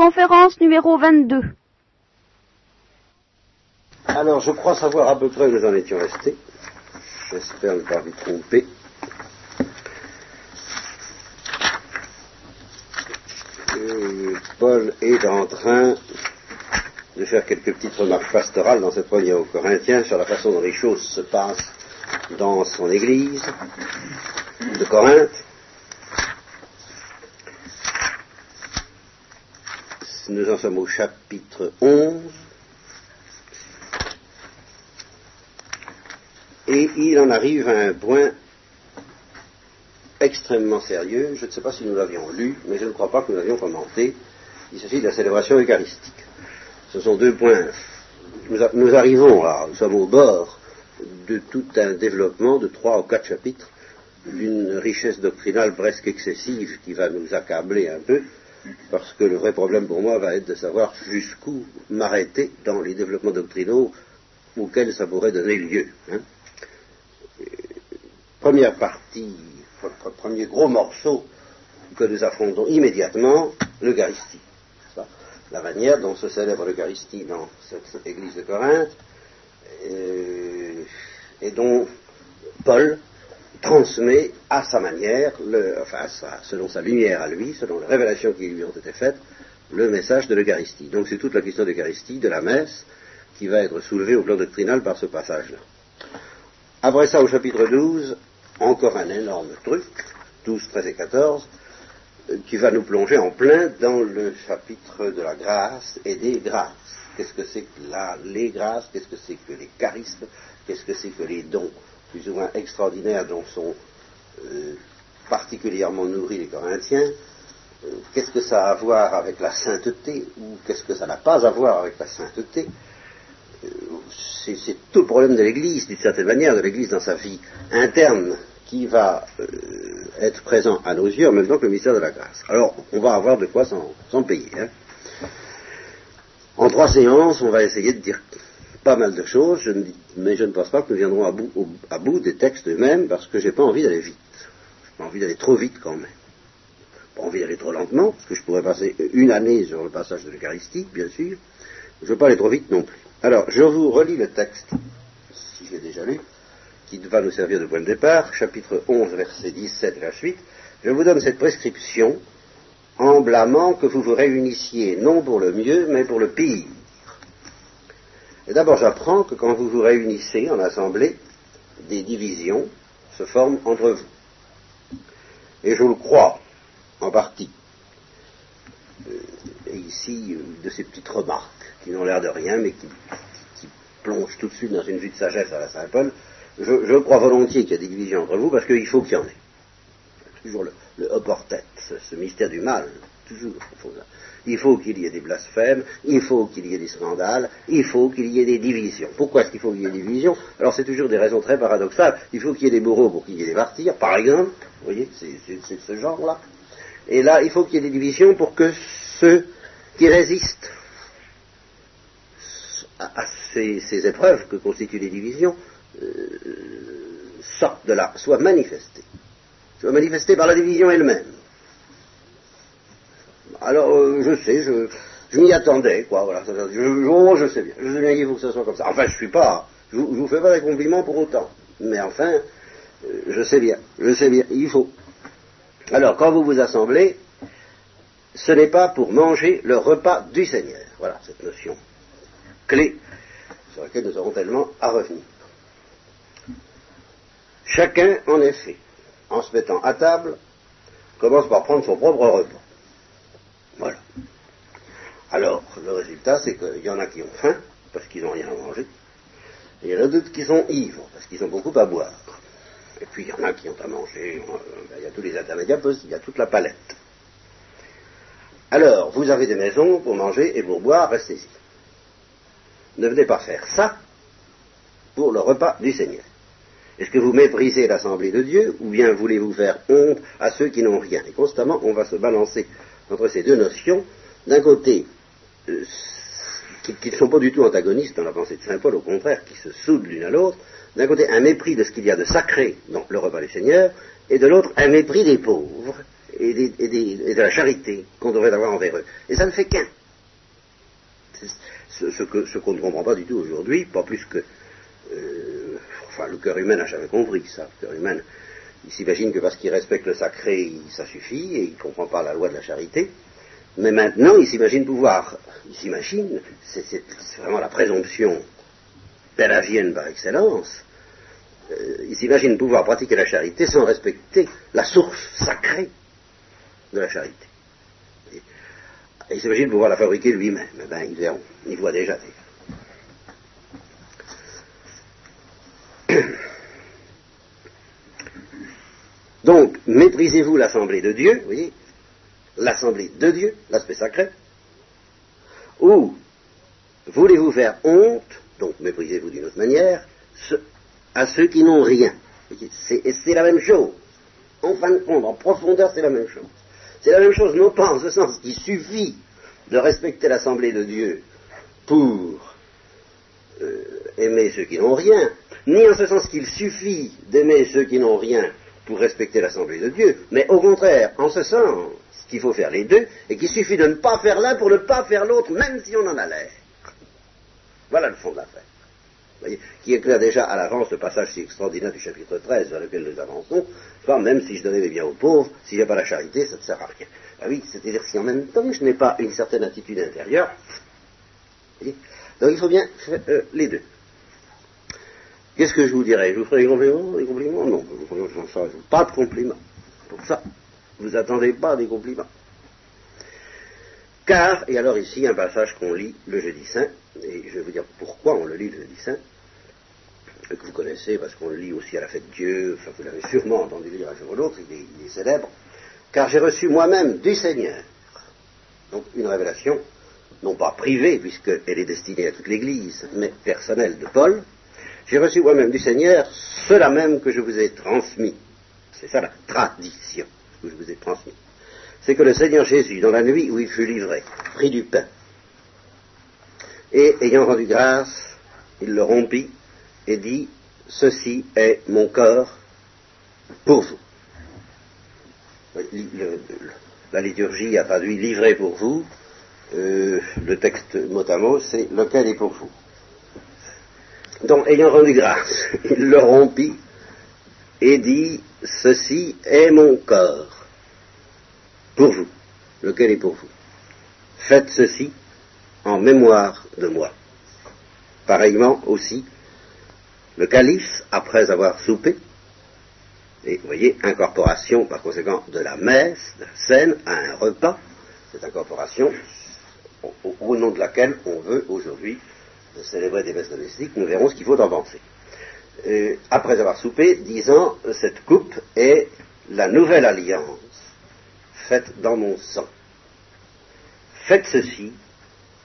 conférence numéro 22. Alors, je crois savoir à peu près où nous en étions restés. J'espère ne pas vous tromper. Euh, Paul est en train de faire quelques petites remarques pastorales dans cette première aux Corinthiens sur la façon dont les choses se passent dans son église de Corinthe. Nous en sommes au chapitre 11. Et il en arrive à un point extrêmement sérieux. Je ne sais pas si nous l'avions lu, mais je ne crois pas que nous l'avions commenté. Il s'agit de la célébration eucharistique. Ce sont deux points. Nous, arrivons là, nous sommes au bord de tout un développement de trois ou quatre chapitres d'une richesse doctrinale presque excessive qui va nous accabler un peu, parce que le vrai problème pour moi va être de savoir jusqu'où m'arrêter dans les développements doctrinaux auxquels ça pourrait donner lieu. Hein. Première partie, premier gros morceau que nous affrontons immédiatement, l'Eucharistie. La manière dont se célèbre l'Eucharistie dans cette église de Corinthe, euh, et dont Paul transmet à sa manière, enfin selon sa lumière à lui, selon les révélations qui lui ont été faites, le message de l'Eucharistie. Donc c'est toute la question de l'Eucharistie, de la messe, qui va être soulevée au plan doctrinal par ce passage-là. Après ça, au chapitre 12, encore un énorme truc, 12, 13 et 14, euh, qui va nous plonger en plein dans le chapitre de la grâce et des grâces. Qu'est-ce que c'est que là, les grâces? Qu'est-ce que c'est que les charismes? Qu'est-ce que c'est que les dons? Plus ou moins extraordinaires dont sont euh, particulièrement nourris les Corinthiens euh, Qu'est-ce que ça a à voir avec la sainteté ou qu'est-ce que ça n'a pas à voir avec la sainteté? C'est tout le problème de l'Église, d'une certaine manière, de l'Église dans sa vie interne qui va euh, être présent à nos yeux en même temps que le mystère de la grâce. Alors, on va avoir de quoi s'en payer. Hein. En trois séances, on va essayer de dire pas mal de choses, mais je ne pense pas que nous viendrons à bout, des textes eux-mêmes parce que j'ai pas envie d'aller vite. J'ai pas envie d'aller trop vite quand même. Pas envie d'aller trop lentement, parce que je pourrais passer une année sur le passage de l'Eucharistie, bien sûr. Je ne veux pas aller trop vite non plus. Alors, je vous relis le texte, si j'ai déjà lu qui va nous servir de point de départ, chapitre 11, verset 17 et la suite, je vous donne cette prescription en blâmant que vous vous réunissiez non pour le mieux, mais pour le pire. D'abord, j'apprends que quand vous vous réunissez en assemblée, des divisions se forment entre vous. Et je le crois, en partie. Euh, et ici, euh, de ces petites remarques qui n'ont l'air de rien, mais qui, plongent tout de suite dans une vue de sagesse à la Saint-Paul, je, crois volontiers qu'il y a des divisions entre vous parce qu'il faut qu'il y en ait. Toujours le, le tête, ce, mystère du mal, Il faut qu'il y ait des blasphèmes, il faut qu'il y ait des scandales, il faut qu'il y ait des divisions. Pourquoi est-ce qu'il faut qu'il y ait des divisions? Alors c'est toujours des raisons très paradoxales. Il faut qu'il y ait des bourreaux pour qu'il y ait des martyrs, par exemple. Vous voyez, c'est ce genre-là. Et là, il faut qu'il y ait des divisions pour que ceux qui résistent à, ces, épreuves que constituent les divisions euh, sortent de là, soit manifestée, soit manifestée par la division elle-même. Alors, euh, je sais, je, m'y attendais, quoi, voilà. Je, je sais bien, je sais bien qu'il faut que ce soit comme ça. Enfin, je suis pas, je, vous fais pas des compliments pour autant. Mais enfin, euh, je sais bien, je sais bien, il faut. Alors, quand vous vous assemblez, ce n'est pas pour manger le repas du Seigneur. Voilà, cette notion clé sur laquelle nous aurons tellement à revenir. Chacun, en effet, en se mettant à table, commence par prendre son propre repas. Voilà. Alors, le résultat, c'est qu'il y en a qui ont faim, parce qu'ils n'ont rien à manger, et il y en a d'autres qui sont ivres, parce qu'ils ont beaucoup à boire. Et puis, il y en a qui ont à manger, euh, ben, il y a tous les intermédiaires, il y a toute la palette. Alors, vous avez des maisons pour manger et pour boire, restez-y. Ne venez pas faire ça pour le repas du Seigneur. Est-ce que vous méprisez l'Assemblée de Dieu ou bien voulez-vous faire honte à ceux qui n'ont rien? Et constamment, on va se balancer entre ces deux notions. D'un côté, euh, qui ne sont pas du tout antagonistes dans la pensée de Saint Paul, au contraire, qui se soudent l'une à l'autre. D'un côté, un mépris de ce qu'il y a de sacré dans le repas du Seigneur, et de l'autre, un mépris des pauvres et, de la charité qu'on devrait avoir envers eux. Et ça ne fait qu'un. Ce, qu'on ne comprend pas du tout aujourd'hui, pas plus que... Euh, enfin, le cœur humain n'a jamais compris ça. Le cœur humain, il s'imagine que parce qu'il respecte le sacré, ça suffit, et il ne comprend pas la loi de la charité. Mais maintenant, il s'imagine pouvoir, il s'imagine, c'est vraiment la présomption pélagienne par excellence, euh, il s'imagine pouvoir pratiquer la charité sans respecter la source sacrée de la charité. Et, il s'imagine pouvoir la fabriquer lui-même. Eh ben, ils verront, ils voient déjà. Donc, méprisez-vous l'assemblée de Dieu, vous voyez, l'assemblée de Dieu, l'aspect sacré, ou voulez-vous faire honte, donc méprisez-vous d'une autre manière, à ceux qui n'ont rien. C'est la même chose. En fin de compte, en profondeur, c'est la même chose. C'est la même chose, non pas en ce sens qu'il suffit de respecter l'assemblée de Dieu pour euh, aimer ceux qui n'ont rien, ni en ce sens qu'il suffit d'aimer ceux qui n'ont rien pour respecter l'assemblée de Dieu, mais au contraire, en ce sens qu'il faut faire les deux, et qu'il suffit de ne pas faire l'un pour ne pas faire l'autre, même si on en a l'air. Voilà le fond de l'affaire qui éclaire déjà à l'avance le passage si extraordinaire du chapitre 13 vers lequel nous avançons, pas même si je donnais mes biens aux pauvres, si j'ai pas la charité, ça ne sert à rien. Ah oui, c'est-à-dire si en même temps je n'ai pas une certaine attitude intérieure, donc il faut bien faire euh, les deux. Qu'est-ce que je vous dirais? Je vous ferai des compliments? Des compliments? Non, pas de compliments. Pour ça, vous attendez pas des compliments. Car, et alors ici un passage qu'on lit le jeudi saint, et je vais vous dire pourquoi on le lit le jeudi saint, que vous connaissez parce qu'on le lit aussi à la fête de Dieu, enfin vous l'avez sûrement entendu lire un jour ou l'autre, il, est, célèbre, car j'ai reçu moi-même du Seigneur, donc une révélation, non pas privée, puisqu'elle est destinée à toute l'Église, mais personnelle de Paul, j'ai reçu moi-même du Seigneur cela même que je vous ai transmis. C'est ça la tradition que je vous ai transmis c'est que le Seigneur Jésus, dans la nuit où il fut livré, prit du pain, et ayant rendu grâce, il le rompit et dit, Ceci est mon corps pour vous. la liturgie a traduit livré pour vous. Euh, le texte mot, c'est lequel est pour vous? Donc, ayant rendu grâce, il le rompit et dit, Ceci est mon corps pour vous, lequel est pour vous? Faites ceci en mémoire de moi. Pareillement aussi, le calife, après avoir soupé, et vous voyez, incorporation par conséquent de la messe, de la scène, à un repas, cette incorporation au, nom de laquelle on veut aujourd'hui célébrer des messes domestiques, nous verrons ce qu'il faut en penser. Euh, après avoir soupé, disant, cette coupe est la nouvelle alliance faites dans mon sang. Faites ceci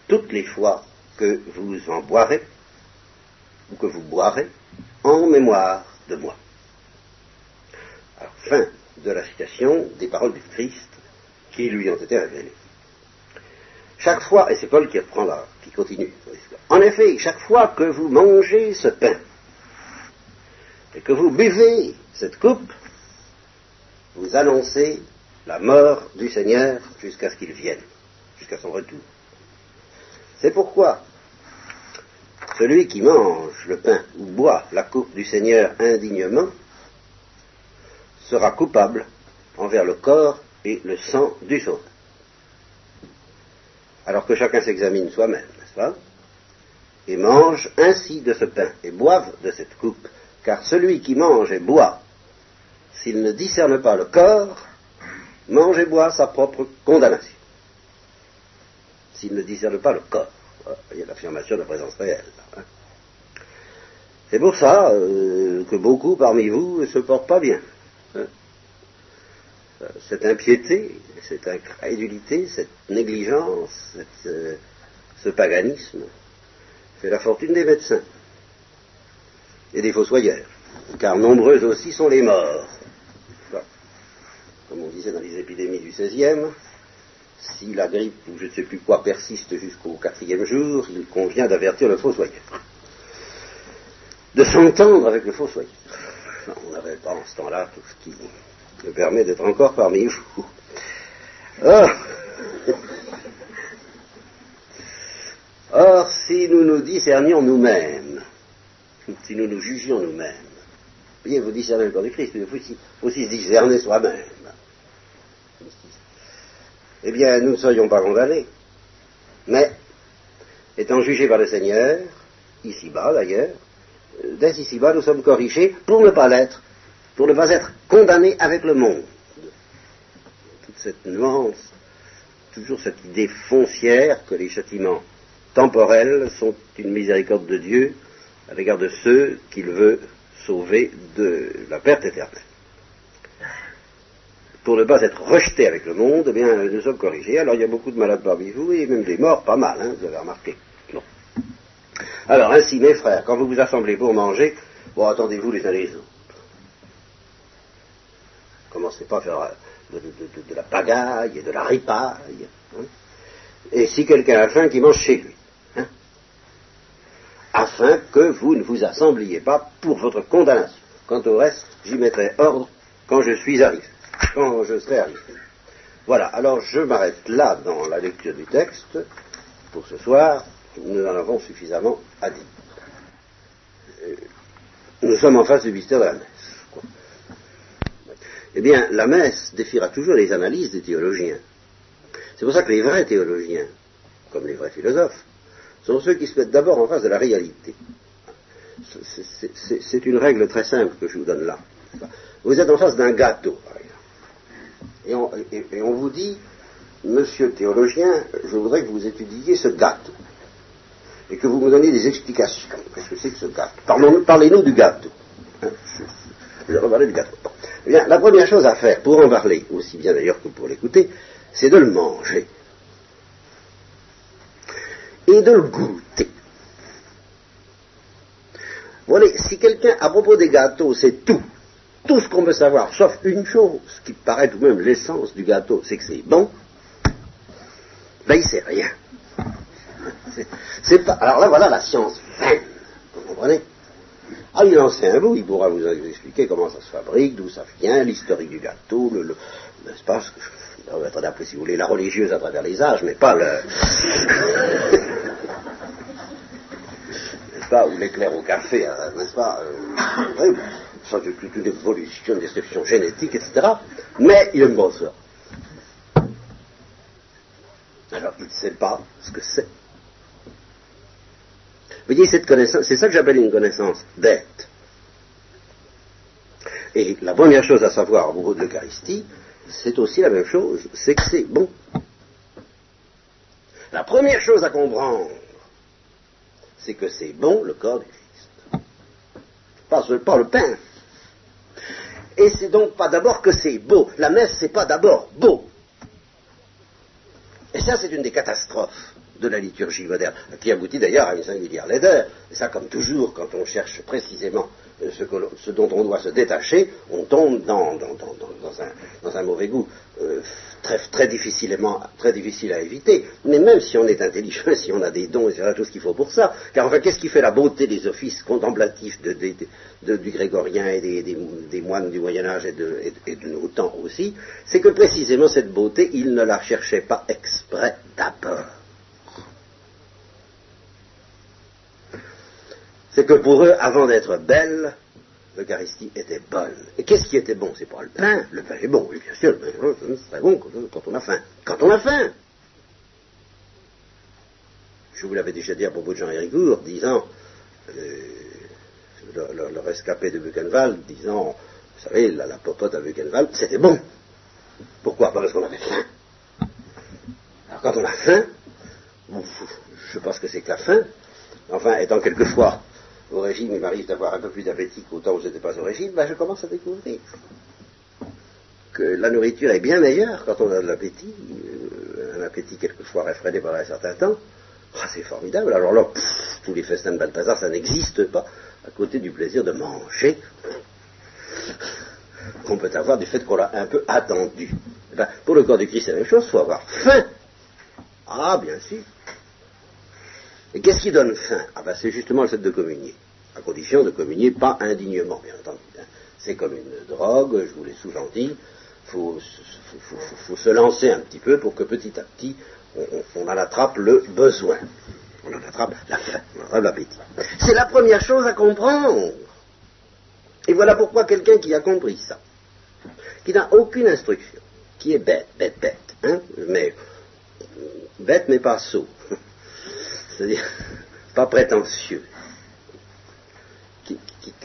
toutes les fois que vous en boirez, ou que vous boirez, en mémoire de moi. Fin de la citation des paroles du Christ qui lui ont été révélées. Chaque fois, et c'est Paul qui reprend là, qui continue, en effet, chaque fois que vous mangez ce pain, et que vous buvez cette coupe, vous annoncez la mort du Seigneur jusqu'à ce qu'il vienne, jusqu'à son retour. C'est pourquoi celui qui mange le pain ou boit la coupe du Seigneur indignement sera coupable envers le corps et le sang du Sauveur. Alors que chacun s'examine soi-même, n'est-ce pas Et mange ainsi de ce pain et boive de cette coupe, car celui qui mange et boit, s'il ne discerne pas le corps, mange et boit sa propre condamnation. S'il ne discerne pas le corps, il y a l'affirmation de la présence réelle. Hein. C'est pour ça euh, que beaucoup parmi vous ne se portent pas bien. Hein. Cette impiété, cette incrédulité, cette négligence, euh, ce paganisme fait la fortune des médecins et des fossoyeurs, car nombreux aussi sont les morts comme on disait dans les épidémies du XVIe, si la grippe ou je ne sais plus quoi persiste jusqu'au quatrième jour, il convient d'avertir le fossoyeur. De s'entendre avec le fossoyeur. on n'avait pas en ce temps-là tout ce qui me permet d'être encore parmi vous. Or, or, si nous nous discernions nous-mêmes, si nous nous jugions nous-mêmes, voyez, vous discernez le corps du Christ, il faut aussi, se discerner soi-même. Eh bien, nous ne serions pas condamnés. Mais, étant jugés par le Seigneur, ici-bas d'ailleurs, dès ici-bas, nous sommes corrigés pour ne pas l'être, pour ne pas être condamnés avec le monde. Toute cette nuance, toujours cette idée foncière que les châtiments temporels sont une miséricorde de Dieu à l'égard de ceux qu'il veut sauver de la perte éternelle. Pour ne pas être rejetés avec le monde, eh bien, nous sommes corrigés. Alors, il y a beaucoup de malades parmi vous, et même des morts, pas mal, hein, vous avez remarqué. Non. Alors, ainsi, mes frères, quand vous vous assemblez pour manger, bon, attendez-vous les uns les autres. Commencez pas à faire de, la pagaille et de la ripaille. Hein. Et si quelqu'un a faim, qu'il mange chez lui. Hein, afin que vous ne vous assembliez pas pour votre condamnation. Quant au reste, j'y mettrai ordre quand je suis arrivé, quand je serai arrivé. Voilà, alors je m'arrête là dans la lecture du texte pour ce soir nous en avons suffisamment à dire. Euh, nous sommes en face du mystère de la messe. Eh bien, la messe défiera toujours les analyses des théologiens. C'est pour ça que les vrais théologiens, comme les vrais philosophes, sont ceux qui se mettent d'abord en face de la réalité. C'est une règle très simple que je vous donne là. Vous êtes en face d'un gâteau, par exemple. Et on, vous dit, monsieur théologien, je voudrais que vous étudiez ce gâteau et que vous me donniez des explications. Qu'est-ce que c'est que ce gâteau? Parlez-nous du gâteau. Hein, je, vais du gâteau. Eh la première chose à faire pour en parler, aussi bien d'ailleurs que pour l'écouter, c'est de le manger et de le goûter. Voilà, si quelqu'un, à propos des gâteaux, c'est tout, tout ce qu'on veut savoir, sauf une chose, qui paraît tout de même l'essence du gâteau, c'est que c'est bon, ben il sait rien. C'est pas, alors là, voilà la science vaine. Vous comprenez? Ah, il en sait un bout, il pourra vous expliquer comment ça se fabrique, d'où ça vient, l'historique du gâteau, le, n'est-ce pas Attendez, si vous voulez, la religieuse à travers les âges, mais pas le. n'est-ce pas Ou l'éclair au café, hein, n'est-ce pas euh, Ça, c'est toute une évolution, une description génétique, etc. Mais il aime bon ça. Alors, il ne sait pas ce que c'est. Vous voyez, cette connaissance, c'est ça que j'appelle une connaissance bête. Et la première chose à savoir au propos de l'Eucharistie, c'est aussi la même chose, c'est que c'est bon. La première chose à comprendre, c'est que c'est bon le corps du Christ. Pas, pas le pain. Et c'est donc pas d'abord que c'est beau. La messe, c'est pas d'abord beau. Et ça, c'est une des catastrophes de la liturgie moderne, qui aboutit d'ailleurs à une singulière laideur. Et ça, comme toujours, quand on cherche précisément euh, ce, dont on doit se détacher, on tombe dans, un, mauvais goût euh, très, difficilement, très difficile à éviter. Mais même si on est intelligent, si on a des dons, et c'est tout ce qu'il faut pour ça, car enfin, qu'est-ce qui fait la beauté des offices contemplatifs du grégorien et des, moines du Moyen Âge et de, et de nos temps aussi C'est que précisément cette beauté, ils ne la cherchaient pas exprès d'abord. C'est que pour eux, avant d'être belle, l'Eucharistie était bonne. Et qu'est-ce qui était bon? C'est pas le pain. Le pain est bon, oui, bien sûr, le pain c'est très bon quand on a faim. Quand on a faim Je vous l'avais déjà dit à propos de Jean Héricourt, disant, euh, le, rescapé de Buchenwald, disant, vous savez, la, la popote à Buchenwald, c'était bon. Pourquoi? Parce qu'on avait faim. Alors quand on a faim, je ne sais pas ce que c'est que la faim, enfin, étant quelquefois au régime, il m'arrive d'avoir un peu plus d'appétit qu'au temps où je n'étais pas au régime, ben je commence à découvrir que la nourriture est bien meilleure quand on a de l'appétit, euh, un appétit quelquefois réfréné pendant un certain temps. Ah, c'est formidable. Alors là, tous les festins de Balthazar, ça n'existe pas à côté du plaisir de manger qu'on peut avoir du fait qu'on l'a un peu attendu. Eh ben, pour le corps du Christ, c'est la même chose, il faut avoir faim. Ah, bien sûr. Et qu'est-ce qui donne faim? Ah ben c'est justement le fait de communier, à condition de communier pas indignement, bien entendu. Hein. C'est comme une drogue, je vous l'ai souvent dit, il faut, se lancer un petit peu pour que petit à petit, on, en attrape le besoin. On en attrape la faim, on en attrape l'appétit. C'est la première chose à comprendre. Et voilà pourquoi quelqu'un qui a compris ça, qui n'a aucune instruction, qui est bête, bête, bête, hein, mais bête mais pas sot, c'est-à-dire pas prétentieux.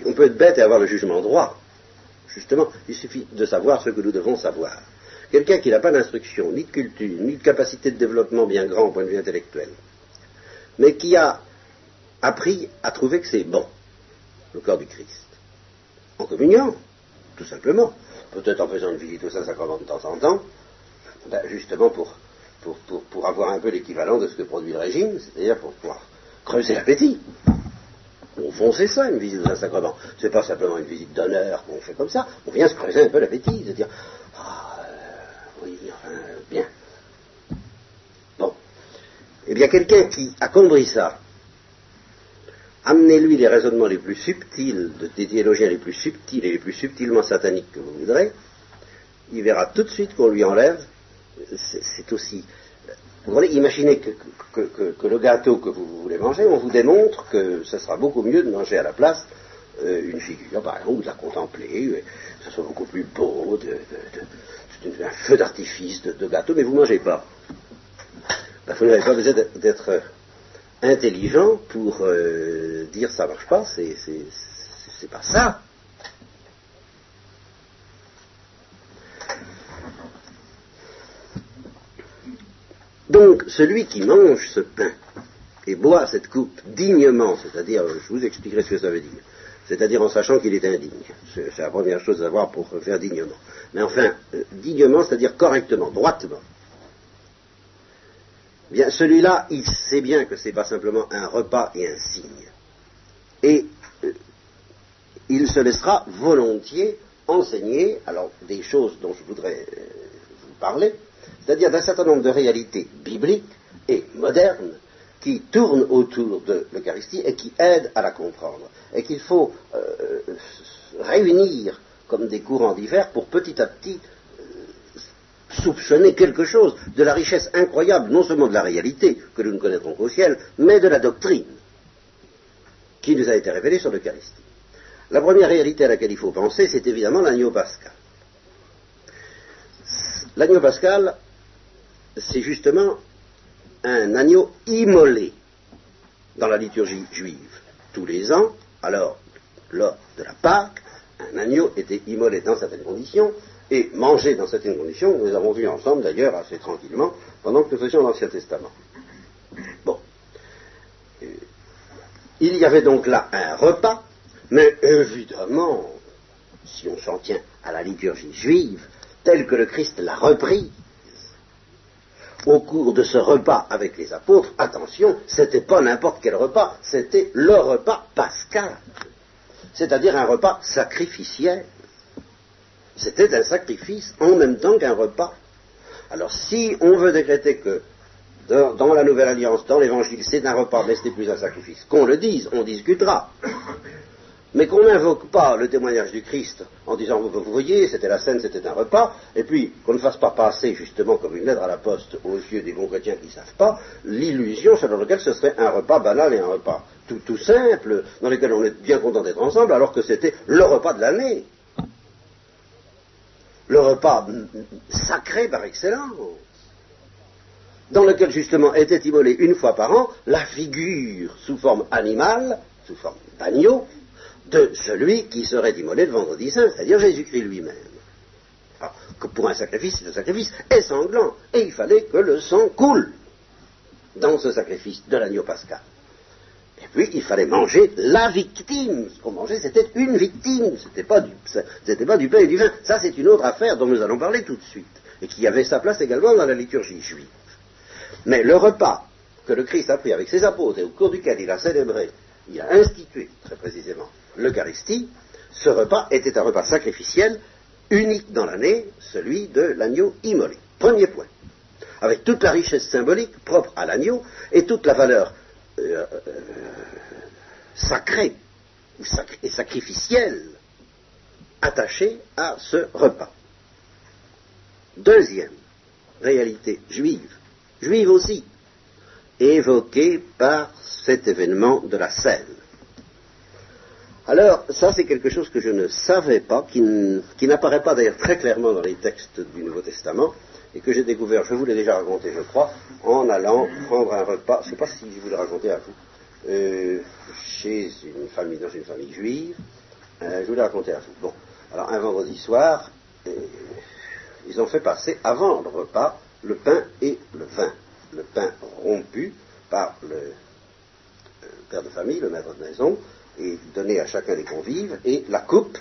on peut être bête et avoir le jugement droit. Justement, il suffit de savoir ce que nous devons savoir. Quelqu'un qui n'a pas d'instruction, ni de culture, ni de capacité de développement bien grand au point de vue intellectuel, mais qui a appris à trouver que c'est bon, le corps du Christ, en communion, tout simplement, peut-être en faisant une visite au Saint-Sacrement de temps en temps, ben, justement pour, pour, avoir un peu l'équivalent de ce que produit le régime, c'est-à-dire pour pouvoir creuser l'appétit. Au fond, c'est ça, une visite au Saint-Sacrement. C'est pas simplement une visite d'honneur qu'on fait comme ça. On vient se creuser un peu l'appétit, se dire, ah, euh, oui, enfin, bien. Bon. Eh bien, quelqu'un qui a compris ça, amenez-lui les raisonnements les plus subtils, des théologiens les plus subtils et les plus subtilement sataniques que vous voudrez, il verra tout de suite qu'on lui enlève, c'est aussi vous voyez, imaginez que, le gâteau que vous voulez manger, on vous démontre que ce sera beaucoup mieux de manger à la place euh, une figure, par exemple, de la contempler, que ce soit beaucoup plus beau, de, un feu d'artifice de, gâteau, mais vous ne mangez pas. Vous n'avez pas besoin d'être intelligent pour euh, dire ça marche pas, c'est pas ça. Donc, celui qui mange ce pain et boit cette coupe dignement, c'est-à-dire, je vous expliquerai ce que ça veut dire, c'est-à-dire en sachant qu'il est indigne. C'est la première chose à savoir pour faire dignement. Mais enfin, euh, dignement, c'est-à-dire correctement, droitement. Bien, celui-là, il sait bien que ce n'est pas simplement un repas et un signe. Et euh, il se laissera volontiers enseigner, alors des choses dont je voudrais euh, vous parler, c'est-à-dire d'un certain nombre de réalités bibliques et modernes qui tournent autour de l'Eucharistie et qui aident à la comprendre, et qu'il faut euh, réunir comme des courants divers pour petit à petit euh, soupçonner quelque chose de la richesse incroyable, non seulement de la réalité que nous ne connaîtrons qu'au ciel, mais de la doctrine qui nous a été révélée sur l'Eucharistie. La première réalité à laquelle il faut penser, c'est évidemment l'agneau pascal. L'agneau pascal c'est justement un agneau immolé dans la liturgie juive. Tous les ans, alors, lors de la Pâque, un agneau était immolé dans certaines conditions et mangé dans certaines conditions. Nous avons vu ensemble, d'ailleurs, assez tranquillement, pendant que nous faisions l'Ancien Testament. Bon. Euh, il y avait donc là un repas, mais évidemment, si on s'en tient à la liturgie juive, telle que le Christ l'a repris, au cours de ce repas avec les apôtres, attention, c'était pas n'importe quel repas, c'était le repas pascal, c'est-à-dire un repas sacrificiel. C'était un sacrifice en même temps qu'un repas. Alors si on veut décréter que dans, la Nouvelle Alliance, dans l'Évangile, c'est un repas, mais ce n'est plus un sacrifice, qu'on le dise, on discutera mais qu'on n'invoque pas le témoignage du Christ en disant vous, voyez, c'était la scène, c'était un repas, et puis qu'on ne fasse pas passer justement comme une lettre à la poste aux yeux des bons chrétiens qui ne savent pas l'illusion selon laquelle ce serait un repas banal et un repas tout, tout simple, dans lequel on est bien content d'être ensemble, alors que c'était le repas de l'année. Le repas sacré par excellence dans lequel justement était immolée une fois par an la figure sous forme animale, sous forme d'agneau, de celui qui serait immolé le vendredi saint, c'est-à-dire Jésus-Christ lui-même. Alors, que pour un sacrifice, un sacrifice est sanglant, et il fallait que le sang coule dans ce sacrifice de l'agneau pascal. Et puis, il fallait manger la victime. Ce qu'on mangeait, c'était une victime. C'était pas pas du pain et du vin. Ça, c'est une autre affaire dont nous allons parler tout de suite. Et qui avait sa place également dans la liturgie juive. Mais le repas que le Christ a pris avec ses apôtres et au cours duquel il a célébré, il a institué, très précisément, l'Eucharistie, ce repas était un repas sacrificiel unique dans l'année, celui de l'agneau immolé. Premier point. Avec toute la richesse symbolique propre à l'agneau et toute la valeur euh, euh, sacrée et sacrificielle attachés à ce repas. Deuxième réalité juive, juive aussi, évoquée par cet événement de la scène. Alors, ça c'est quelque chose que je ne savais pas, qui, n'apparaît pas d'ailleurs très clairement dans les textes du Nouveau Testament, et que j'ai découvert, je vous l'ai déjà raconté, je crois, en allant prendre un repas, je ne sais pas si je vous l'ai raconté à vous, euh, chez une famille, dans une famille juive, euh, je vous l'ai raconté à vous. Bon, alors un vendredi soir, euh, ils ont fait passer avant le repas le pain et le vin. Le pain rompu par le père de famille, le maître de maison, et donné à chacun des convives, et la coupe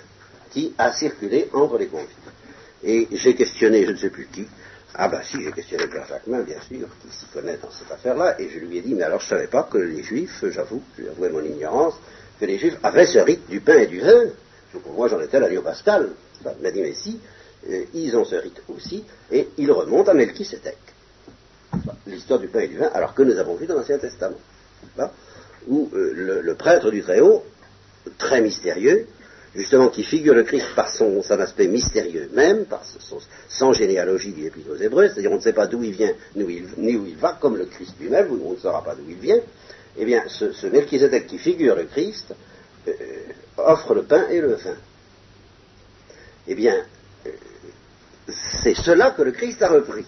qui a circulé entre les convives. Et j'ai questionné, je ne sais plus qui, ah ben si, j'ai questionné le père Jacquemin, bien sûr, qui s'y connaît dans cette affaire-là, et je lui ai dit, mais alors je ne savais pas que les juifs, j'avoue, avoué mon ignorance, que les juifs avaient ce rite du pain et du vin. Pour moi, j'en étais l'agneau pascal. Il m'a dit, mais si, euh, ils ont ce rite aussi, et ils remontent à Melchisedec. L'histoire du pain et du vin, alors que nous avons vu dans l'Ancien Testament, où euh, le, prêtre du Très-Haut, très mystérieux, justement qui figure le Christ par son, aspect mystérieux même, par sans généalogie du l'Épître aux Hébreux, c'est-à-dire on ne sait pas d'où il vient ni où il, va, comme le Christ lui-même, on ne saura pas d'où il vient, eh bien ce, ce qui figure le Christ euh, offre le pain et le vin. Eh bien, euh, c'est cela que le Christ a repris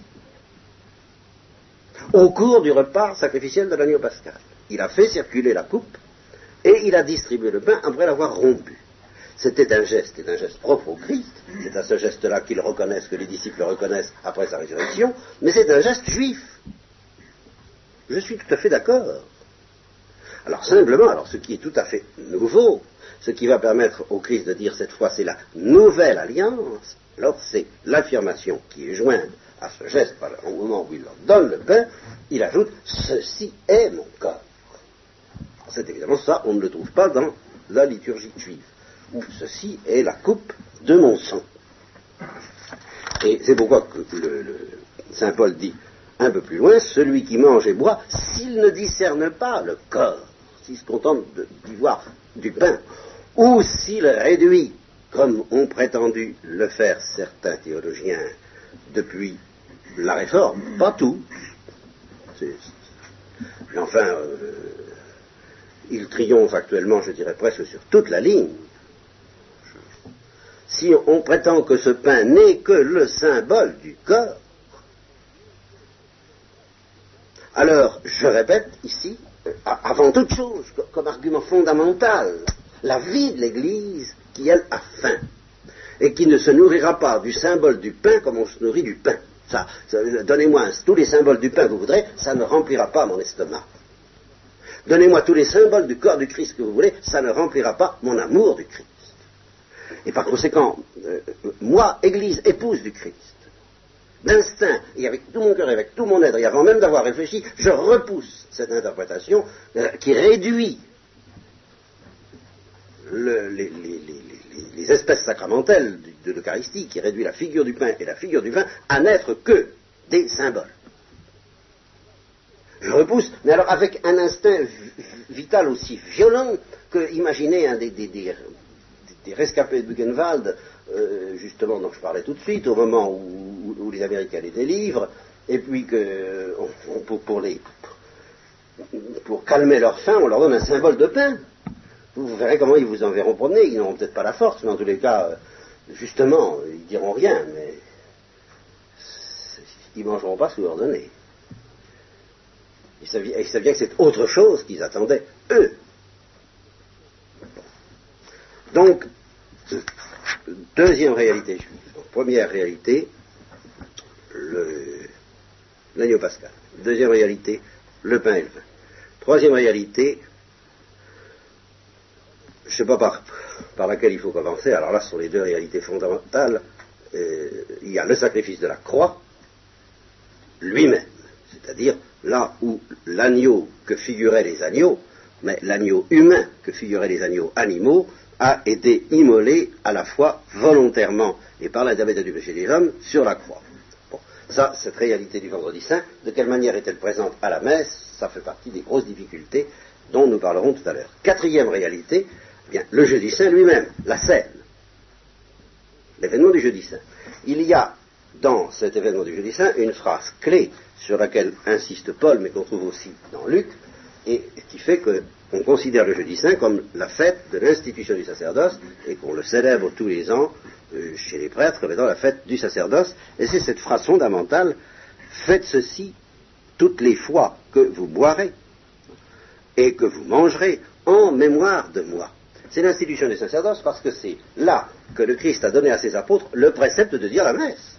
au cours du repas sacrificiel de l'agneau pascal. Il a fait circuler la coupe et il a distribué le pain après l'avoir rompu. C'était un geste, c'est un geste propre au Christ, c'est à ce geste-là qu'ils reconnaissent, que les disciples reconnaissent après sa résurrection, mais c'est un geste juif. Je suis tout à fait d'accord. Alors simplement, alors ce qui est tout à fait nouveau, ce qui va permettre au Christ de dire cette fois c'est la nouvelle alliance, alors c'est l'affirmation qui est jointe à ce geste au moment où il leur donne le pain, il ajoute ceci est mon corps. C'est évidemment ça, on ne le trouve pas dans la liturgie juive où ceci est la coupe de mon sang. Et c'est pourquoi Saint Paul dit un peu plus loin, celui qui mange et boit, s'il ne discerne pas le corps, s'il se contente d'y voir du pain, ou s'il réduit, comme ont prétendu le faire certains théologiens depuis la réforme, pas tout, mais enfin, euh, il triomphe actuellement, je dirais presque sur toute la ligne, si on prétend que ce pain n'est que le symbole du corps, alors, je répète ici, avant toute chose, comme argument fondamental, la vie de l'Église qui, elle, a faim, et qui ne se nourrira pas du symbole du pain comme on se nourrit du pain. Donnez-moi tous les symboles du pain que vous voudrez, ça ne remplira pas mon estomac. Donnez-moi tous les symboles du corps du Christ que vous voulez, ça ne remplira pas mon amour du Christ. Et par conséquent, euh, moi, Église, épouse du Christ, d'instinct, et avec tout mon cœur, et avec tout mon être, et avant même d'avoir réfléchi, je repousse cette interprétation euh, qui réduit les, espèces sacramentelles de l'Eucharistie, qui réduit la figure du pain et la figure du vin à n'être que des symboles. Je repousse, mais alors avec un instinct vital aussi violent que, imaginez un des, des, des rescapés de Buchenwald, euh, justement dont je parlais tout de suite, au moment où, les Américains les délivrent, et puis que pour, les, pour calmer leur faim, on leur donne un symbole de pain. Vous, verrez comment ils vous enverront promener, ils n'auront peut-être pas la force, mais en tous les cas, euh, justement, ils diront rien, mais ils mangeront pas sous leur donner. Ils savent, ils savent bien que c'est autre chose qu'ils attendaient, eux. Donc, deuxième réalité première réalité, l'agneau pascal. Deuxième réalité, le pain et le vin. Troisième réalité, je ne sais pas par, laquelle il faut commencer, alors là ce sont les deux réalités fondamentales. Euh, il y a le sacrifice de la croix lui-même, c'est-à-dire là où l'agneau que figuraient les agneaux, mais l'agneau humain que figuraient les agneaux animaux, a été immolé à la fois volontairement et par l'intermédiaire du péché des hommes sur la croix. Bon, ça, cette réalité du vendredi saint, de quelle manière est-elle présente à la messe Ça fait partie des grosses difficultés dont nous parlerons tout à l'heure. Quatrième réalité, eh bien, le jeudi saint lui-même, la scène. l'événement du jeudi saint. Il y a dans cet événement du jeudi saint une phrase clé sur laquelle insiste Paul, mais qu'on trouve aussi dans Luc, et qui fait qu'on considère le jeudi saint comme la fête de l'institution du sacerdoce et qu'on le célèbre tous les ans euh, chez les prêtres comme étant la fête du sacerdoce. Et c'est cette phrase fondamentale faites ceci toutes les fois que vous boirez et que vous mangerez en mémoire de moi. C'est l'institution du sacerdoce parce que c'est là que le Christ a donné à ses apôtres le précepte de dire la messe.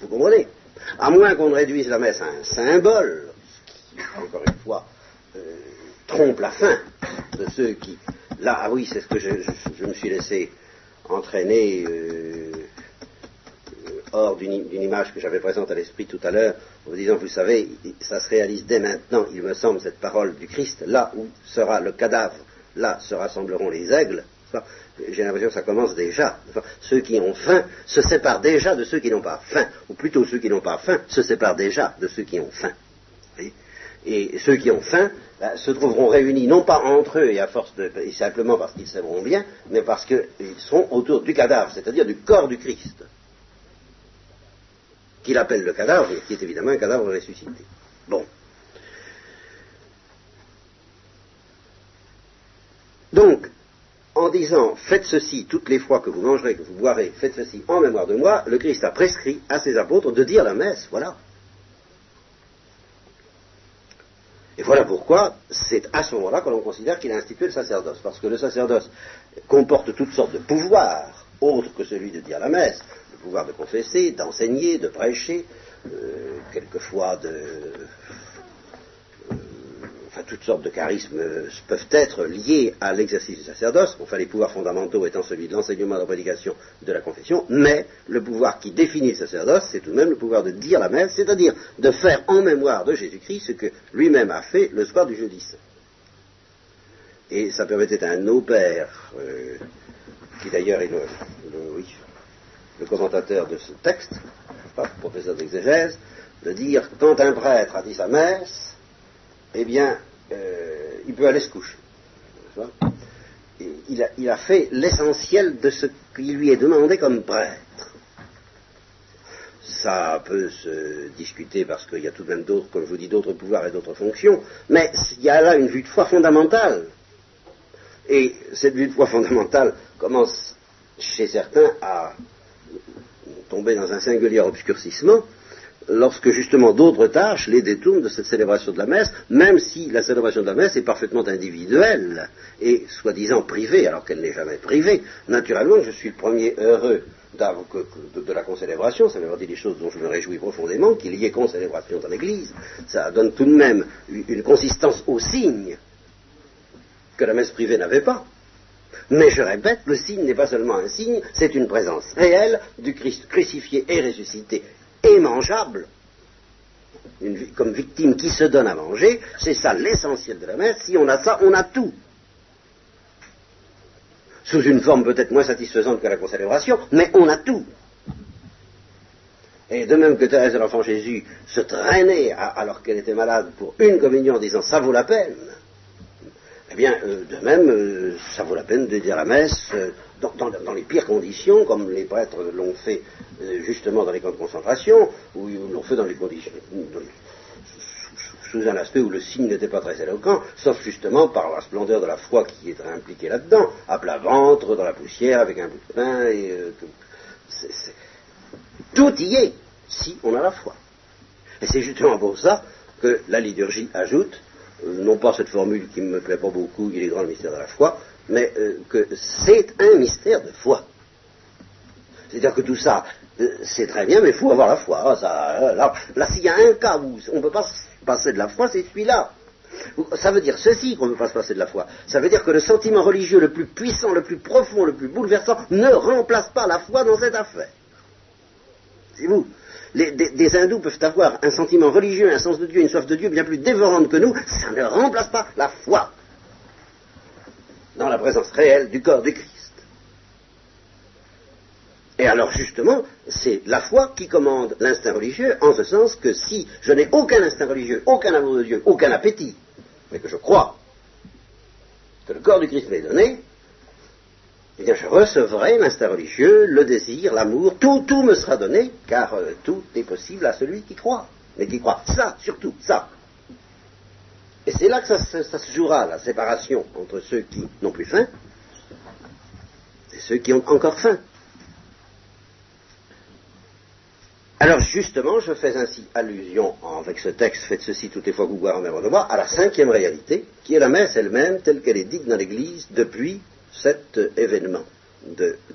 Vous comprenez? À moins qu'on ne réduise la messe à un symbole, ce qui, encore une fois, euh, trompe la fin de ceux qui... Là, ah oui, c'est ce que je, me suis laissé entraîner euh, hors d'une image que j'avais présente à l'esprit tout à l'heure, en vous disant, vous savez, ça se réalise dès maintenant, il me semble, cette parole du Christ, là où sera le cadavre, là se rassembleront les aigles. J'ai l'impression que ça commence déjà. ceux qui ont faim se séparent déjà de ceux qui n'ont pas faim, ou plutôt ceux qui n'ont pas faim se séparent déjà de ceux qui ont faim. Et ceux qui ont faim ben, se trouveront réunis non pas entre eux et à force de, simplement parce qu'ils s'aimeront bien, mais parce qu'ils seront autour du cadavre, c'est-à-dire du corps du Christ qu'il appelle le cadavre, qui est évidemment un cadavre ressuscité. Bon. Donc, en disant faites ceci toutes les fois que vous mangerez, que vous boirez, faites ceci en mémoire de moi, le Christ a prescrit à ses apôtres de dire la messe, voilà. Et voilà pourquoi c'est à ce moment-là que l'on considère qu'il a institué le sacerdoce, parce que le sacerdoce comporte toutes sortes de pouvoirs autres que celui de dire la messe, pouvoir de confesser, d'enseigner, de prêcher, euh, quelquefois de... Euh, toutes sortes de charismes peuvent être liés à l'exercice du sacerdoce, enfin les pouvoirs fondamentaux étant celui de l'enseignement, de la prédication, de la confession, mais le pouvoir qui définit le sacerdoce, c'est tout de même le pouvoir de dire la messe, c'est-à-dire de faire en mémoire de Jésus-Christ ce que lui-même a fait le soir du jeudi. Et ça permettait à un pères, euh, qui d'ailleurs est le, oui, le commentateur de ce texte, pas, professeur d'exégèse, de dire quand un prêtre a dit sa messe, eh bien, euh, il peut aller se coucher. Il a, il a, fait l'essentiel de ce qui lui est demandé comme prêtre. Ça peut se discuter parce qu'il y a tout de même d'autres, comme je vous dis, d'autres pouvoirs et d'autres fonctions, mais il y a là une vue de foi fondamentale. Et cette vue de foi fondamentale commence chez certains à tomber dans un singulier obscurcissement lorsque justement d'autres tâches les détournent de cette célébration de la messe, même si la célébration de la messe est parfaitement individuelle et soi-disant privée, alors qu'elle n'est jamais privée. Naturellement, je suis le premier heureux de, la concélébration, ça veut dire des choses dont je me réjouis profondément, qu'il y ait concélébration dans l'Église. Ça donne tout de même une consistance au signe que la messe privée n'avait pas. Mais je répète, le signe n'est pas seulement un signe, c'est une présence réelle du Christ crucifié et ressuscité et mangeable, comme victime qui se donne à manger, c'est ça l'essentiel de la messe. Si on a ça, on a tout. Sous une forme peut-être moins satisfaisante que la concélébration, mais on a tout. Et de même que Thérèse de l'Enfant Jésus se traînait alors qu'elle était malade pour une communion en disant ça vaut la peine, eh bien, euh, de même, euh, ça vaut la peine de dire la messe euh, dans, les pires conditions, comme les prêtres l'ont fait justement dans les camps de concentration, ou ils l'ont fait dans les conditions, sous un aspect où le signe n'était pas très éloquent, sauf justement par la splendeur de la foi qui était impliquée là-dedans, à plat ventre, dans la poussière, avec un bout de pain, et tout y est, si on a la foi. Et c'est justement pour ça que la liturgie ajoute euh, non pas cette formule qui ne me plaît pas beaucoup, il est grand le mystère de la foi, mais euh, que c'est un mystère de foi. C'est-à-dire que tout ça, euh, c'est très bien, mais il faut avoir la foi. Ça, là, s'il y a un cas où on ne peut pas se passer de la foi, c'est celui-là. Ça veut dire ceci qu'on ne peut pas se passer de la foi. Ça veut dire que le sentiment religieux le plus puissant, le plus profond, le plus bouleversant ne remplace pas la foi dans cette affaire. C'est vous des, hindous peuvent avoir un sentiment religieux, un sens de Dieu, une soif de Dieu bien plus dévorante que nous, ça ne remplace pas la foi dans la présence réelle du corps du Christ. Et alors justement, c'est la foi qui commande l'instinct religieux, en ce sens que si je n'ai aucun instinct religieux, aucun amour de Dieu, aucun appétit, mais que je crois que le corps du Christ m'est donné, eh bien je recevrai l'instinct religieux, le désir, l'amour, tout, tout me sera donné, car euh, tout est possible à celui qui croit. Mais qui croit ça, surtout, ça. Et c'est là que ça, se jouera, la séparation entre ceux qui n'ont plus faim et ceux qui ont encore faim. Alors justement, je fais ainsi allusion, avec ce texte, faites ceci toutes les fois que vous en même de à la cinquième réalité, qui est la messe elle-même, telle qu'elle est dite dans l'Église depuis cet événement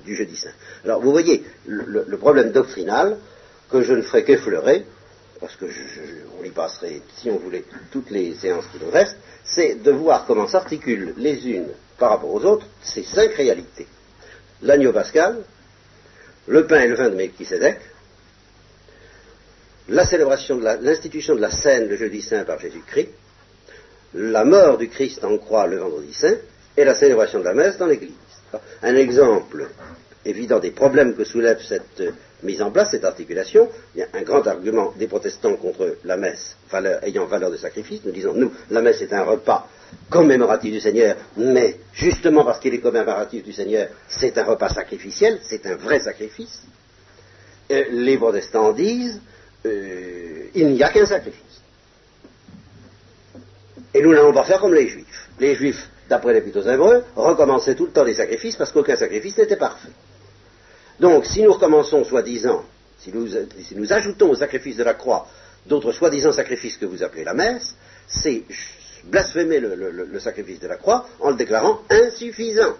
du jeudi saint. Alors vous voyez, le, problème doctrinal, que je ne ferai qu'effleurer, parce que on y passerait, si on voulait, toutes les séances qui nous restent, c'est de voir comment s'articulent les unes par rapport aux autres ces cinq réalités. L'agneau pascal, le pain et le vin de Melchisedec, la célébration de l'institution de la scène le jeudi saint par Jésus-Christ, la mort du Christ en croix le vendredi saint, et la célébration de la messe dans l'Église. Un exemple évident des problèmes que soulève cette mise en place, cette articulation, il y a un grand argument des protestants contre la messe ayant valeur de sacrifice. Nous disons, nous, la messe est un repas commémoratif du Seigneur, mais justement parce qu'il est commémoratif du Seigneur, c'est un repas sacrificiel, c'est un vrai sacrifice. les protestants disent, euh, il n'y a qu'un sacrifice. Et nous n'allons pas faire comme les juifs. Les juifs, d'après l'Épître aux Hébreux, recommençaient tout le temps des sacrifices parce qu'aucun sacrifice n'était parfait. Donc, si nous recommençons, soi-disant, si nous, ajoutons au sacrifice de la croix d'autres soi-disant sacrifices que vous appelez la messe, c'est blasphémer le, sacrifice de la croix en le déclarant insuffisant.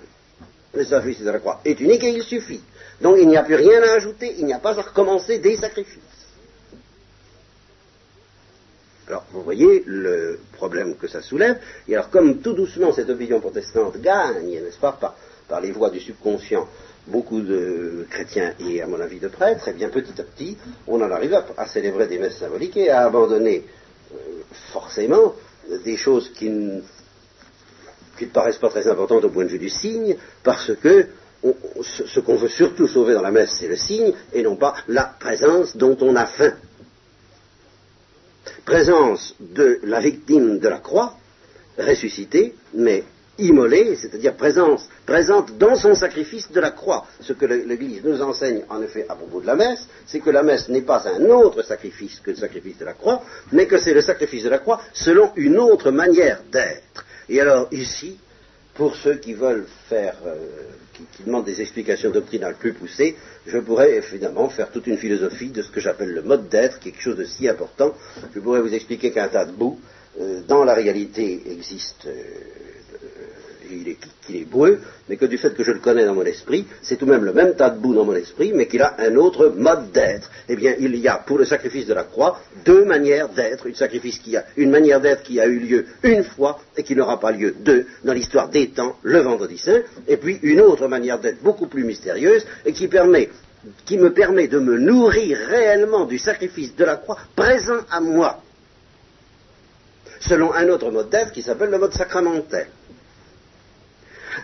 Le sacrifice de la croix est unique et il suffit. Donc il n'y a plus rien à ajouter, il n'y a pas à recommencer des sacrifices. Alors, vous voyez le problème que ça soulève. Et alors, comme tout doucement cette opinion protestante gagne, n'est-ce pas, par, les voies du subconscient, beaucoup de chrétiens et, à mon avis, de prêtres, et eh bien petit à petit, on en arrive à, célébrer des messes symboliques et à abandonner euh, forcément des choses qui ne, paraissent pas très importantes au point de vue du signe, parce que ce qu'on veut surtout sauver dans la messe, c'est le signe, et non pas la présence dont on a faim. Présence de la victime de la croix, ressuscitée, mais immolée, c'est-à-dire présence, présente dans son sacrifice de la croix. Ce que l'Église nous enseigne en effet à propos de la messe, c'est que la messe n'est pas un autre sacrifice que le sacrifice de la croix, mais que c'est le sacrifice de la croix selon une autre manière d'être. Et alors ici, pour ceux qui veulent faire, euh, qui, demandent des explications doctrinales plus poussées, je pourrais évidemment faire toute une philosophie de ce que j'appelle le mode d'être, quelque chose de si important. Je pourrais vous expliquer qu'un tas de bouts, euh, dans la réalité, existe euh, qu'il est, boueux, mais que du fait que je le connais dans mon esprit, c'est tout de même le même tas de boue dans mon esprit, mais qu'il a un autre mode d'être. Eh bien, il y a pour le sacrifice de la croix deux manières d'être, une sacrifice qui a une manière d'être qui a eu lieu une fois et qui n'aura pas lieu deux dans l'histoire des temps, le vendredi saint, et puis une autre manière d'être beaucoup plus mystérieuse et qui qui me permet de me nourrir réellement du sacrifice de la croix présent à moi, selon un autre mode d'être qui s'appelle le mode sacramentel.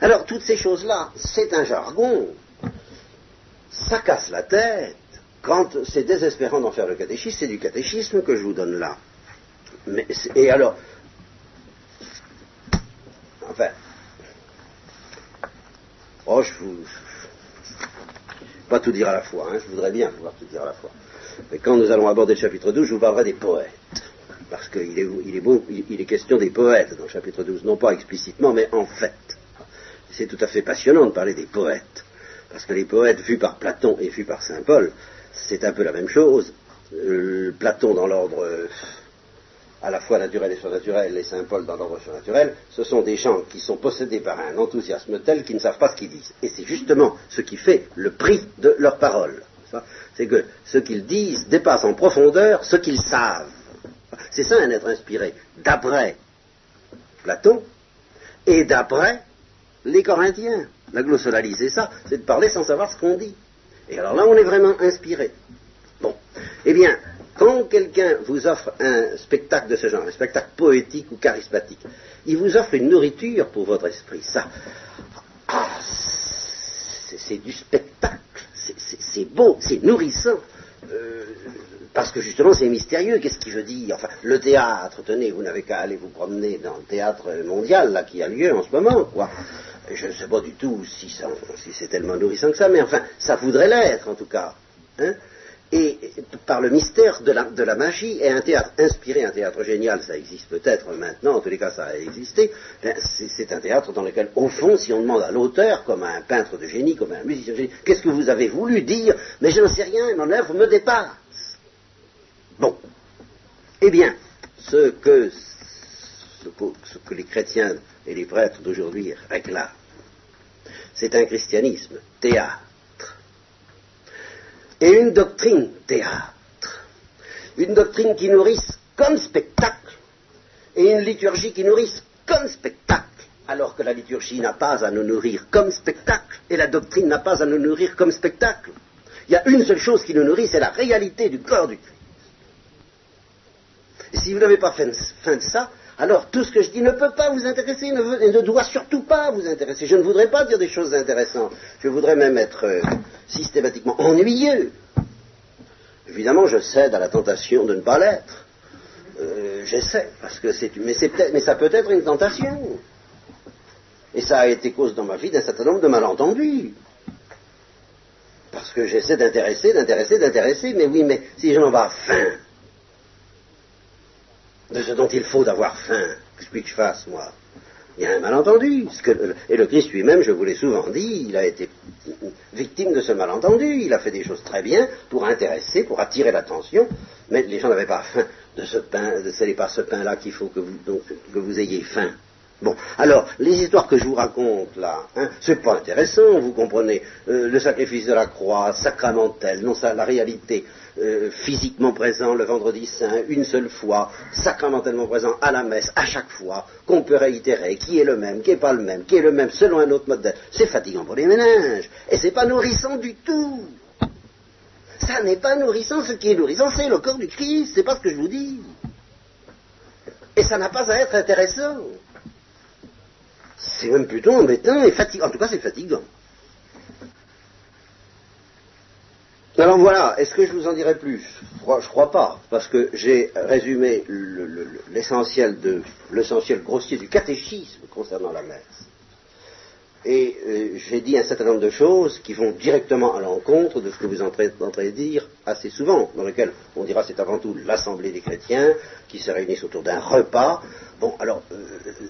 Alors, toutes ces choses-là, c'est un jargon. Ça casse la tête. Quand c'est désespérant d'en faire le catéchisme, c'est du catéchisme que je vous donne là. Et alors, enfin, oh, je vous, pas tout dire à la fois, hein, je voudrais bien pouvoir tout dire à la fois. Mais quand nous allons aborder le chapitre 12, je vous parlerai des poètes. Parce qu'il beau, il est question des poètes dans le chapitre 12, non pas explicitement, mais en fait c'est tout à fait passionnant de parler des poètes, parce que les poètes vus par Platon et vus par Saint Paul, c'est un peu la même chose. Euh, Platon dans l'ordre euh, à la fois naturel et surnaturel, et Saint Paul dans l'ordre surnaturel, ce sont des gens qui sont possédés par un enthousiasme tel qu'ils ne savent pas ce qu'ils disent. Et c'est justement ce qui fait le prix de leurs paroles. C'est que ce qu'ils disent dépasse en profondeur ce qu'ils savent. C'est ça un être inspiré. D'après Platon et d'après les Corinthiens. La glossolalie, c'est ça, c'est de parler sans savoir ce qu'on dit. Et alors là, on est vraiment inspiré. Bon. Eh bien, quand quelqu'un vous offre un spectacle de ce genre, un spectacle poétique ou charismatique, il vous offre une nourriture pour votre esprit. Ça, ah, c'est du spectacle, c'est beau, c'est nourrissant. Euh, parce que justement c'est mystérieux, qu'est-ce qu'il veut dire? Enfin, le théâtre, tenez, vous n'avez qu'à aller vous promener dans le théâtre mondial, là, qui a lieu en ce moment, quoi. Je ne sais pas du tout si, c'est tellement nourrissant que ça, mais enfin, ça voudrait l'être en tout cas. Hein. et par le mystère de la, magie, et un théâtre inspiré, un théâtre génial, ça existe peut-être maintenant, en tous les cas ça a existé, ben, c'est un théâtre dans lequel, au fond, si on demande à l'auteur, comme à un peintre de génie, comme à un musicien de génie, qu'est-ce que vous avez voulu dire? Mais je n'en sais rien, mon œuvre me dépasse. Bon. Eh bien, ce ce que les chrétiens et les prêtres d'aujourd'hui réclament, c'est un christianisme théâtre et une doctrine théâtre. Une doctrine qui nourrisse comme spectacle et une liturgie qui nourrisse comme spectacle, alors que la liturgie n'a pas à nous nourrir comme spectacle et la doctrine n'a pas à nous nourrir comme spectacle. Il y a une seule chose qui nous nourrit, c'est la réalité du corps du Christ. Et si vous n'avez pas fait de ça, alors tout ce que je dis ne peut pas vous intéresser ne et ne doit surtout pas vous intéresser. Je ne voudrais pas dire des choses intéressantes. Je voudrais même être euh, systématiquement ennuyeux. Évidemment, je cède à la tentation de ne pas l'être. Euh, J'essaie, parce que c'est, mais, mais ça peut être une tentation. Et ça a été cause dans ma vie d'un certain nombre de malentendus. Parce que j'essaie d'intéresser, d'intéresser, d'intéresser, mais oui, mais si j'en ai faim, de ce dont il faut avoir faim. Que je fasse, moi Il y a un malentendu. et le Christ lui-même, je vous l'ai souvent dit, il a été victime de ce malentendu. Il a fait des choses très bien pour intéresser, pour attirer l'attention, mais les gens n'avaient pas faim de ce pain, ce n'est pas ce pain-là qu'il faut que vous, que vous ayez faim. Bon, alors, les histoires que je vous raconte là, hein, c'est pas intéressant, vous comprenez. Euh, le sacrifice de la croix, sacramentel, non ça, la réalité euh, physiquement présent le vendredi saint, une seule fois, sacramentellement présent à la messe, à chaque fois, qu'on peut réitérer, qui est le même, qui n'est pas le même, qui est le même selon un autre mode C'est fatigant pour les ménages, et c'est pas nourrissant du tout. Ça n'est pas nourrissant, ce qui est nourrissant, c'est le corps du Christ, c'est pas ce que je vous dis. Et ça n'a pas à être intéressant c'est même plutôt embêtant et fatigant. En tout cas, c'est fatigant. Alors voilà, est-ce que je vous en dirai plus? Je crois pas, parce que j'ai résumé l'essentiel l'essentiel grossier du catéchisme concernant la messe. Et euh, j'ai dit un certain nombre de choses qui vont directement à l'encontre de ce que vous entendrez dire assez souvent, dans lequel on dira c'est avant tout l'assemblée des chrétiens qui se réunissent autour d'un repas. Bon, alors, euh,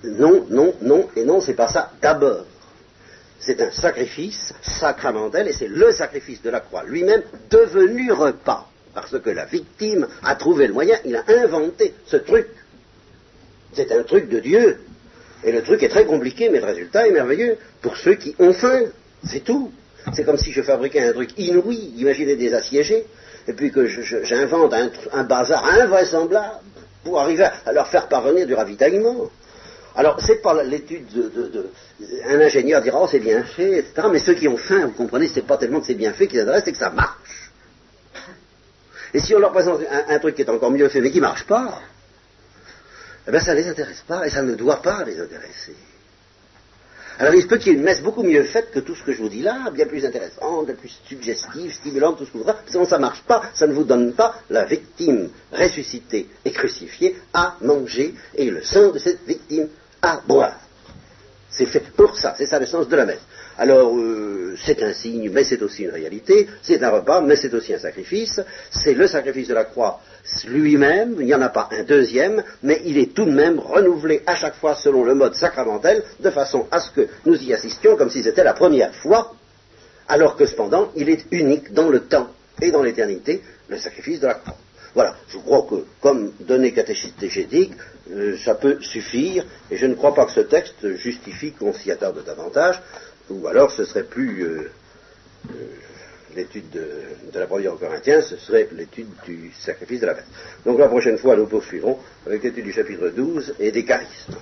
non, non, non, et non, c'est pas ça d'abord. C'est un sacrifice sacramentel, et c'est le sacrifice de la croix lui-même devenu repas, parce que la victime a trouvé le moyen, il a inventé ce truc. C'est un truc de Dieu, et le truc est très compliqué, mais le résultat est merveilleux pour ceux qui ont faim. C'est tout. C'est comme si je fabriquais un truc inouï, imaginez des assiégés, et puis que j'invente un, bazar invraisemblable pour arriver à leur faire parvenir du ravitaillement. Alors, c'est pas l'étude de, Un ingénieur dira, oh, c'est bien fait, etc. Mais ceux qui ont faim, vous comprenez, c'est pas tellement que c'est bien fait qu'ils intéresse, c'est que ça marche. Et si on leur présente un, truc qui est encore mieux fait, mais qui marche pas, eh bien ça ne les intéresse pas et ça ne doit pas les intéresser. Alors il se peut qu'il y ait une messe beaucoup mieux faite que tout ce que je vous dis là, bien plus intéressante, bien plus suggestive, stimulante, tout ce que vous voudrez. Sinon ça ne marche pas, ça ne vous donne pas la victime ressuscitée et crucifiée à manger et le sang de cette victime à boire. C'est fait pour ça, c'est ça le sens de la messe. Alors, euh, c'est un signe, mais c'est aussi une réalité, c'est un repas, mais c'est aussi un sacrifice, c'est le sacrifice de la croix lui-même, il n'y en a pas un deuxième, mais il est tout de même renouvelé à chaque fois selon le mode sacramentel, de façon à ce que nous y assistions comme si c'était la première fois, alors que cependant, il est unique dans le temps et dans l'éternité, le sacrifice de la croix. Voilà, je crois que comme données catéchétique, euh, ça peut suffire, et je ne crois pas que ce texte justifie qu'on s'y attarde davantage, ou alors ce serait plus euh, euh, l'étude de, la première Corinthiens, ce serait l'étude du sacrifice de la messe. Donc la prochaine fois, nous poursuivrons avec l'étude du chapitre 12 et des charismes.